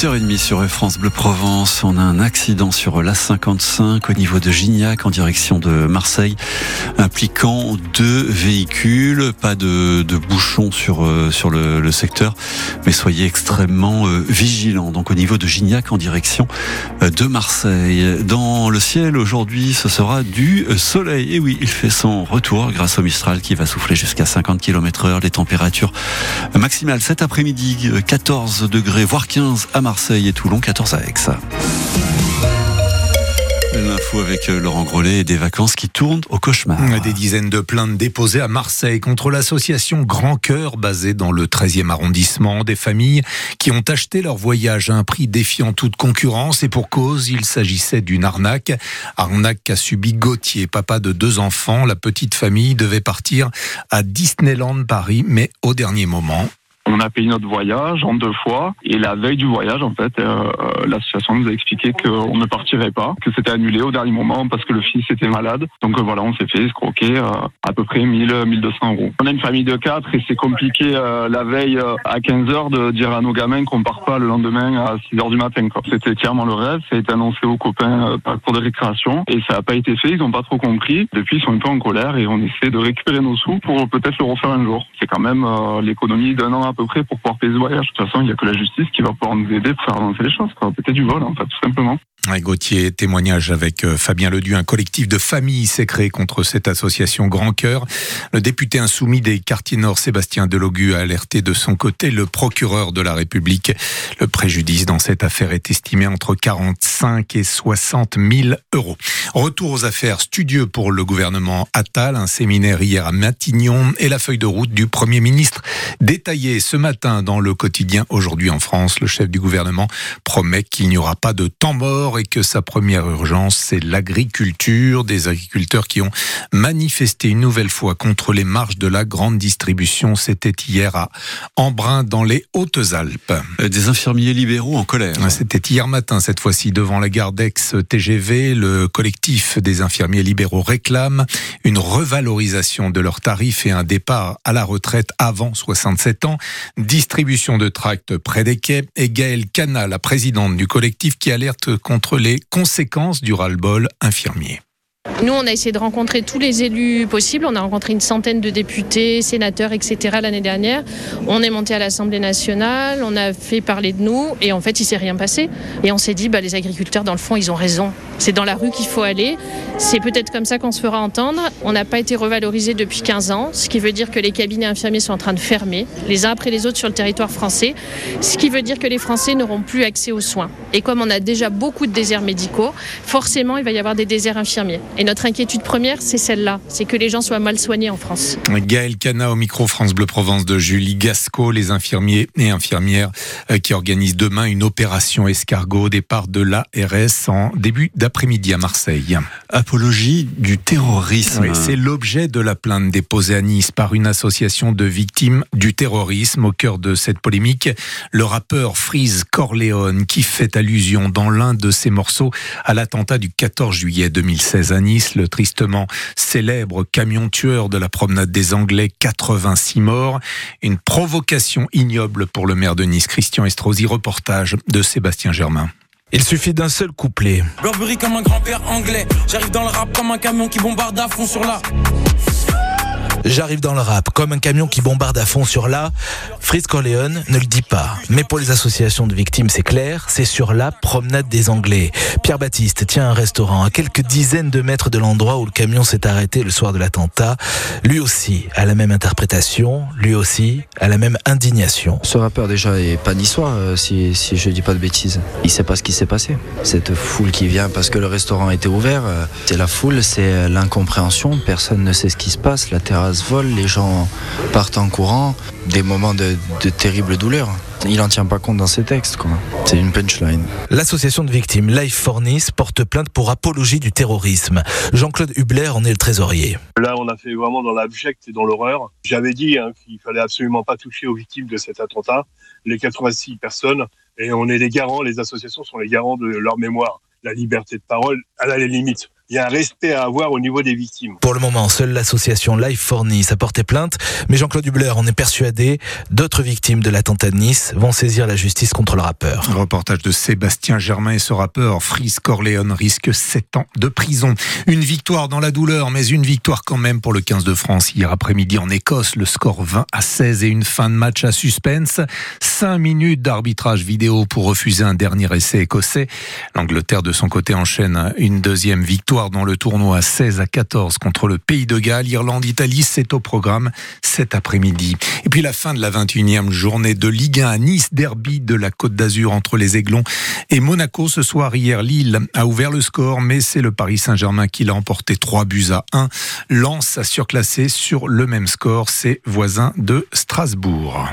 8h30 sur France Bleu Provence. On a un accident sur l'A55 au niveau de Gignac en direction de Marseille, impliquant deux véhicules. Pas de, de bouchons sur, euh, sur le, secteur, mais soyez extrêmement euh, vigilants. Donc au niveau de Gignac en direction euh, de Marseille. Dans le ciel aujourd'hui, ce sera du soleil. Et oui, il fait son retour grâce au Mistral qui va souffler jusqu'à 50 km heure. Les températures maximales cet après-midi, 14 degrés, voire 15 à Marseille et Toulon, 14 à Aix. L'info avec euh, Laurent Grellet et des vacances qui tournent au cauchemar. Des dizaines de plaintes déposées à Marseille contre l'association Grand Cœur basée dans le 13e arrondissement. Des familles qui ont acheté leur voyage à un prix défiant toute concurrence et pour cause, il s'agissait d'une arnaque. Arnaque qu'a subi Gauthier, papa de deux enfants. La petite famille devait partir à Disneyland Paris, mais au dernier moment, on a payé notre voyage en deux fois et la veille du voyage, en fait, euh, l'association nous a expliqué qu'on ne partirait pas, que c'était annulé au dernier moment parce que le fils était malade. Donc euh, voilà, on s'est fait escroquer euh, à peu près 1000, 1200 euros. On a une famille de quatre et c'est compliqué euh, la veille euh, à 15 heures de dire à nos gamins qu'on part pas le lendemain à 6 heures du matin. C'était clairement le rêve. Ça a été annoncé aux copains par cours de récréation et ça n'a pas été fait. Ils n'ont pas trop compris. Depuis, ils sont un peu en colère et on essaie de récupérer nos sous pour peut-être le refaire un jour. C'est quand même l'économie d'un an à près pour pouvoir payer ce voyage. De toute façon, il n'y a que la justice qui va pouvoir nous aider pour faire avancer les choses. Peut-être du vol, en fait, tout simplement. Gauthier, témoignage avec euh, Fabien Ledu, un collectif de familles s'est créé contre cette association Grand Cœur. Le député insoumis des quartiers nord, Sébastien Delogu, a alerté de son côté le procureur de la République. Le préjudice dans cette affaire est estimé entre 45 et 60 000 euros. Retour aux affaires studieux pour le gouvernement Attal, un séminaire hier à Matignon et la feuille de route du Premier ministre détaillée ce matin dans le quotidien Aujourd'hui en France. Le chef du gouvernement promet qu'il n'y aura pas de temps mort et que sa première urgence, c'est l'agriculture. Des agriculteurs qui ont manifesté une nouvelle fois contre les marges de la grande distribution. C'était hier à Embrun, dans les Hautes-Alpes. Des infirmiers libéraux en colère. C'était hier matin, cette fois-ci, devant la gare d'Aix-TGV. Le collectif des infirmiers libéraux réclame une revalorisation de leurs tarifs et un départ à la retraite avant 67 ans. Distribution de tracts près des quais. Et Gaëlle Cana, la présidente du collectif, qui alerte contre les conséquences du ras-le-bol infirmier. Nous, on a essayé de rencontrer tous les élus possibles. On a rencontré une centaine de députés, sénateurs, etc. l'année dernière. On est monté à l'Assemblée nationale, on a fait parler de nous et en fait, il s'est rien passé. Et on s'est dit, bah, les agriculteurs, dans le fond, ils ont raison. C'est dans la rue qu'il faut aller. C'est peut-être comme ça qu'on se fera entendre. On n'a pas été revalorisé depuis 15 ans, ce qui veut dire que les cabinets infirmiers sont en train de fermer, les uns après les autres sur le territoire français, ce qui veut dire que les Français n'auront plus accès aux soins. Et comme on a déjà beaucoup de déserts médicaux, forcément, il va y avoir des déserts infirmiers. Notre inquiétude première, c'est celle-là, c'est que les gens soient mal soignés en France. Gaël Cana au micro France Bleu Provence de Julie Gasco, les infirmiers et infirmières euh, qui organisent demain une opération escargot au départ de l'ARS en début d'après-midi à Marseille. Apologie du terrorisme. Oui, c'est l'objet de la plainte déposée à Nice par une association de victimes du terrorisme. Au cœur de cette polémique, le rappeur Freeze Corleone qui fait allusion dans l'un de ses morceaux à l'attentat du 14 juillet 2016 à Nice, le tristement célèbre camion tueur de la promenade des Anglais, 86 morts. Une provocation ignoble pour le maire de Nice, Christian Estrosi, reportage de Sébastien Germain. Il suffit d'un seul couplet. Burberry comme un grand-père anglais. J'arrive dans le rap comme un camion qui bombarde à fond sur la. J'arrive dans le rap comme un camion qui bombarde à fond sur la. Fritz Corleone ne le dit pas. Mais pour les associations de victimes, c'est clair, c'est sur la promenade des Anglais. Pierre Baptiste tient un restaurant à quelques dizaines de mètres de l'endroit où le camion s'est arrêté le soir de l'attentat. Lui aussi a la même interprétation, lui aussi a la même indignation. Ce rappeur déjà est pas niçois, euh, si, si je dis pas de bêtises. Il sait pas ce qui s'est passé. Cette foule qui vient parce que le restaurant était ouvert, euh, c'est la foule, c'est l'incompréhension. Personne ne sait ce qui se passe. La terrasse vole, les gens partent en courant, des moments de, de terrible douleur. Il en tient pas compte dans ses textes, quoi. C'est une punchline. L'association de victimes Life for Nice porte plainte pour apologie du terrorisme. Jean-Claude Hubler en est le trésorier. Là, on a fait vraiment dans l'abject et dans l'horreur. J'avais dit hein, qu'il fallait absolument pas toucher aux victimes de cet attentat, les 86 personnes, et on est les garants, les associations sont les garants de leur mémoire. La liberté de parole, elle a les limites. Il y a un respect à avoir au niveau des victimes. Pour le moment, seule l'association Life for Nice a porté plainte, mais Jean-Claude Hubler en est persuadé. D'autres victimes de l'attentat de Nice vont saisir la justice contre le rappeur. reportage de Sébastien Germain et ce rappeur, Fris Corleone, risque 7 ans de prison. Une victoire dans la douleur, mais une victoire quand même pour le 15 de France. Hier après-midi en Écosse, le score 20 à 16 et une fin de match à suspense. 5 minutes d'arbitrage vidéo pour refuser un dernier essai écossais. L'Angleterre de son côté enchaîne une deuxième victoire dans le tournoi 16 à 14 contre le Pays de Galles. Irlande-Italie, c'est au programme cet après-midi. Et puis la fin de la 21e journée de Ligue 1 à Nice, derby de la Côte d'Azur entre les Aiglons et Monaco. Ce soir, hier, Lille a ouvert le score, mais c'est le Paris Saint-Germain qui l'a emporté 3 buts à 1. Lens a surclassé sur le même score ses voisins de Strasbourg.